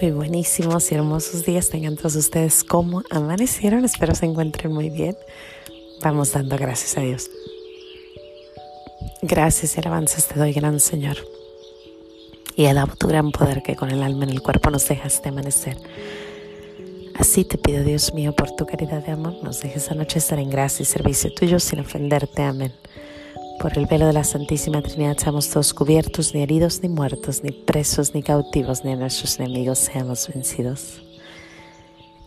Muy buenísimos y hermosos días tengan todos ustedes como amanecieron. Espero se encuentren muy bien. Vamos dando gracias a Dios. Gracias y alabanzas te doy, gran Señor. Y alabo tu gran poder que con el alma en el cuerpo nos dejas de amanecer. Así te pido, Dios mío, por tu caridad de amor, nos dejes anochecer en gracia y servicio tuyo sin ofenderte. Amén. Por el velo de la Santísima Trinidad seamos todos cubiertos, ni heridos, ni muertos, ni presos, ni cautivos, ni a nuestros enemigos seamos vencidos.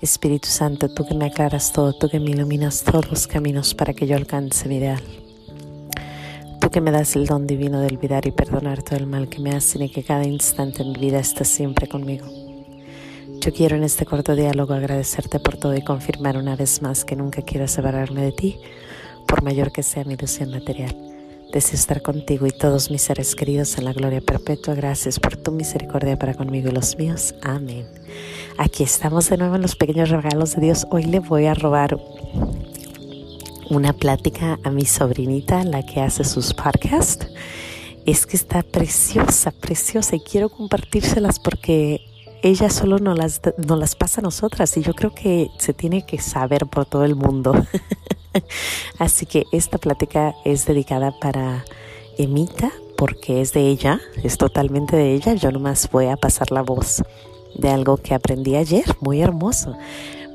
Espíritu Santo, tú que me aclaras todo, tú que me iluminas todos los caminos para que yo alcance mi ideal. Tú que me das el don divino de olvidar y perdonar todo el mal que me hacen y que cada instante en mi vida estás siempre conmigo. Yo quiero en este corto diálogo agradecerte por todo y confirmar una vez más que nunca quiero separarme de ti, por mayor que sea mi ilusión material. Deseo estar contigo y todos mis seres queridos en la gloria perpetua. Gracias por tu misericordia para conmigo y los míos. Amén. Aquí estamos de nuevo en los pequeños regalos de Dios. Hoy le voy a robar una plática a mi sobrinita, la que hace sus podcasts. Es que está preciosa, preciosa y quiero compartírselas porque ella solo nos las, nos las pasa a nosotras y yo creo que se tiene que saber por todo el mundo. Así que esta plática es dedicada para Emita porque es de ella, es totalmente de ella. Yo nomás voy a pasar la voz de algo que aprendí ayer, muy hermoso.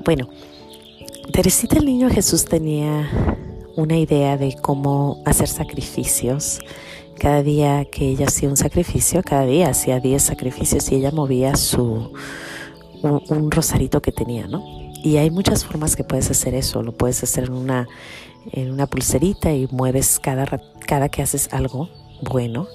Bueno, Teresita el Niño Jesús tenía una idea de cómo hacer sacrificios. Cada día que ella hacía un sacrificio, cada día hacía 10 sacrificios y ella movía su un, un rosarito que tenía, ¿no? Y hay muchas formas que puedes hacer eso. Lo puedes hacer en una, en una pulserita y mueves cada, cada que haces algo bueno,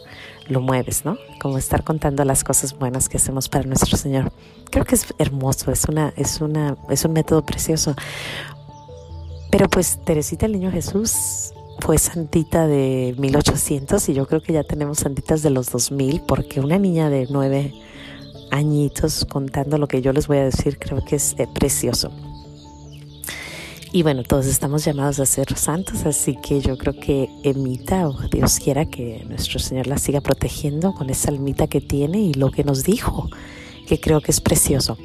lo mueves, ¿no? Como estar contando las cosas buenas que hacemos para nuestro Señor. Creo que es hermoso, es, una, es, una, es un método precioso. Pero pues Teresita el Niño Jesús fue santita de 1800 y yo creo que ya tenemos santitas de los 2000 porque una niña de nueve añitos contando lo que yo les voy a decir, creo que es eh, precioso. Y bueno, todos estamos llamados a ser santos, así que yo creo que Emita, o Dios quiera que nuestro Señor la siga protegiendo con esa almita que tiene y lo que nos dijo, que creo que es precioso.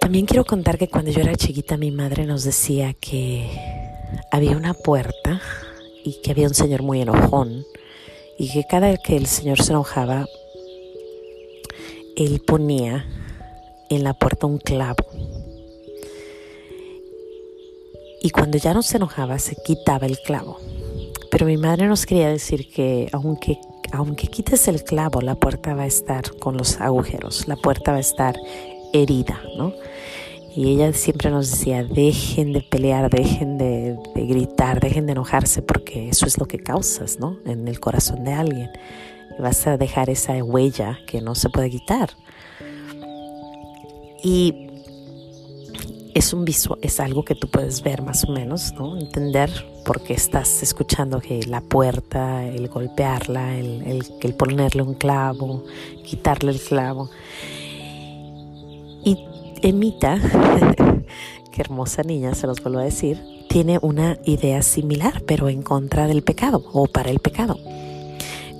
También quiero contar que cuando yo era chiquita mi madre nos decía que había una puerta y que había un señor muy enojón y que cada vez que el señor se enojaba él ponía en la puerta un clavo. Y cuando ya no se enojaba, se quitaba el clavo. Pero mi madre nos quería decir que aunque, aunque quites el clavo, la puerta va a estar con los agujeros, la puerta va a estar herida, ¿no? Y ella siempre nos decía, dejen de pelear, dejen de, de, gritar, dejen de enojarse, porque eso es lo que causas, ¿no? En el corazón de alguien vas a dejar esa huella que no se puede quitar. Y es un visual, es algo que tú puedes ver más o menos, ¿no? Entender por qué estás escuchando que la puerta, el golpearla, el, el, el ponerle un clavo, quitarle el clavo. Y Emita, qué hermosa niña, se los vuelvo a decir, tiene una idea similar, pero en contra del pecado o para el pecado.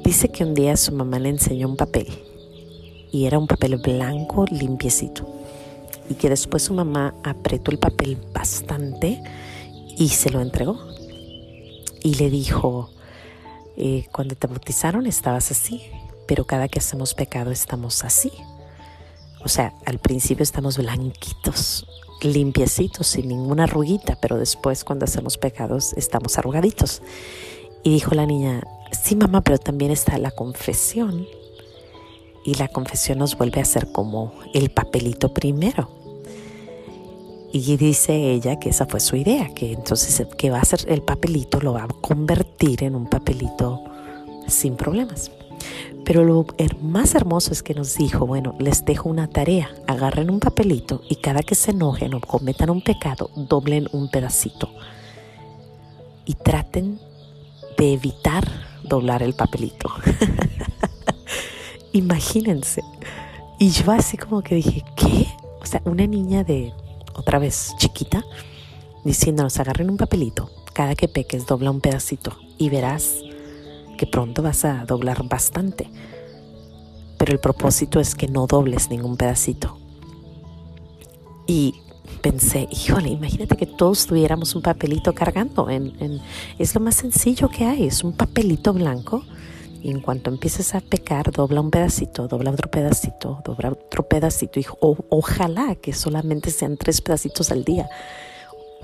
Dice que un día su mamá le enseñó un papel y era un papel blanco limpiecito y que después su mamá apretó el papel bastante y se lo entregó y le dijo, eh, cuando te bautizaron estabas así, pero cada que hacemos pecado estamos así. O sea, al principio estamos blanquitos, limpiecitos, sin ninguna arruguita, pero después cuando hacemos pecados estamos arrugaditos. Y dijo la niña, sí mamá, pero también está la confesión. Y la confesión nos vuelve a ser como el papelito primero. Y dice ella que esa fue su idea, que entonces que va a ser el papelito, lo va a convertir en un papelito sin problemas. Pero lo más hermoso es que nos dijo, bueno, les dejo una tarea, agarren un papelito y cada que se enojen o cometan un pecado, doblen un pedacito y traten de evitar doblar el papelito. Imagínense. Y yo así como que dije, ¿qué? O sea, una niña de, otra vez, chiquita, diciéndonos, agarren un papelito, cada que peques dobla un pedacito y verás que pronto vas a doblar bastante. pero el propósito es que no dobles ningún pedacito. Y pensé, híjole, imagínate que todos tuviéramos un papelito cargando. Es lo más sencillo que hay, es un papelito blanco. Y en cuanto empieces a pecar, dobla un pedacito, dobla otro pedacito, dobla otro pedacito. Ojalá que solamente sean tres pedacitos al día,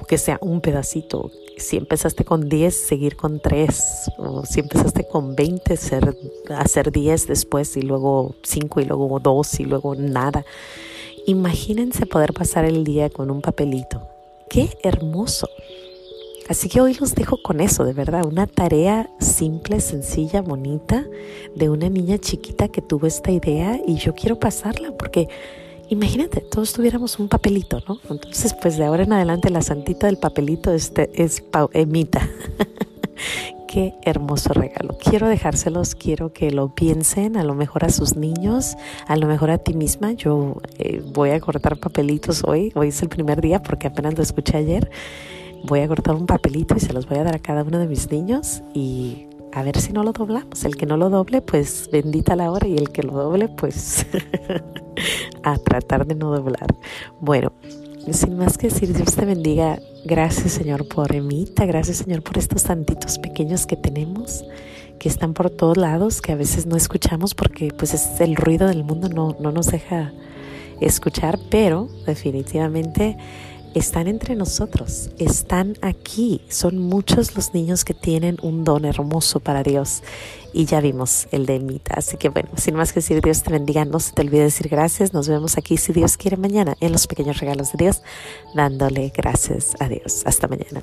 o que sea un pedacito. Si empezaste con 10, seguir con 3. O si empezaste con 20, ser, hacer 10 después y luego 5 y luego 2 y luego nada. Imagínense poder pasar el día con un papelito. ¡Qué hermoso! Así que hoy los dejo con eso, de verdad, una tarea simple, sencilla, bonita, de una niña chiquita que tuvo esta idea y yo quiero pasarla porque imagínate, todos tuviéramos un papelito, ¿no? Entonces, pues de ahora en adelante la santita del papelito este es Emita. qué hermoso regalo. Quiero dejárselos, quiero que lo piensen, a lo mejor a sus niños, a lo mejor a ti misma. Yo eh, voy a cortar papelitos hoy, hoy es el primer día porque apenas lo escuché ayer. Voy a cortar un papelito y se los voy a dar a cada uno de mis niños y a ver si no lo doblamos. El que no lo doble, pues bendita la hora y el que lo doble, pues a tratar de no doblar. Bueno, sin más que decir, Dios te bendiga. Gracias Señor por Emita, gracias Señor por estos santitos pequeños que tenemos, que están por todos lados, que a veces no escuchamos porque pues es el ruido del mundo no, no nos deja escuchar, pero definitivamente están entre nosotros, están aquí. Son muchos los niños que tienen un don hermoso para Dios y ya vimos el de Mita. Así que bueno, sin más que decir, Dios te bendiga. No se te olvide decir gracias. Nos vemos aquí, si Dios quiere, mañana en los pequeños regalos de Dios, dándole gracias a Dios. Hasta mañana.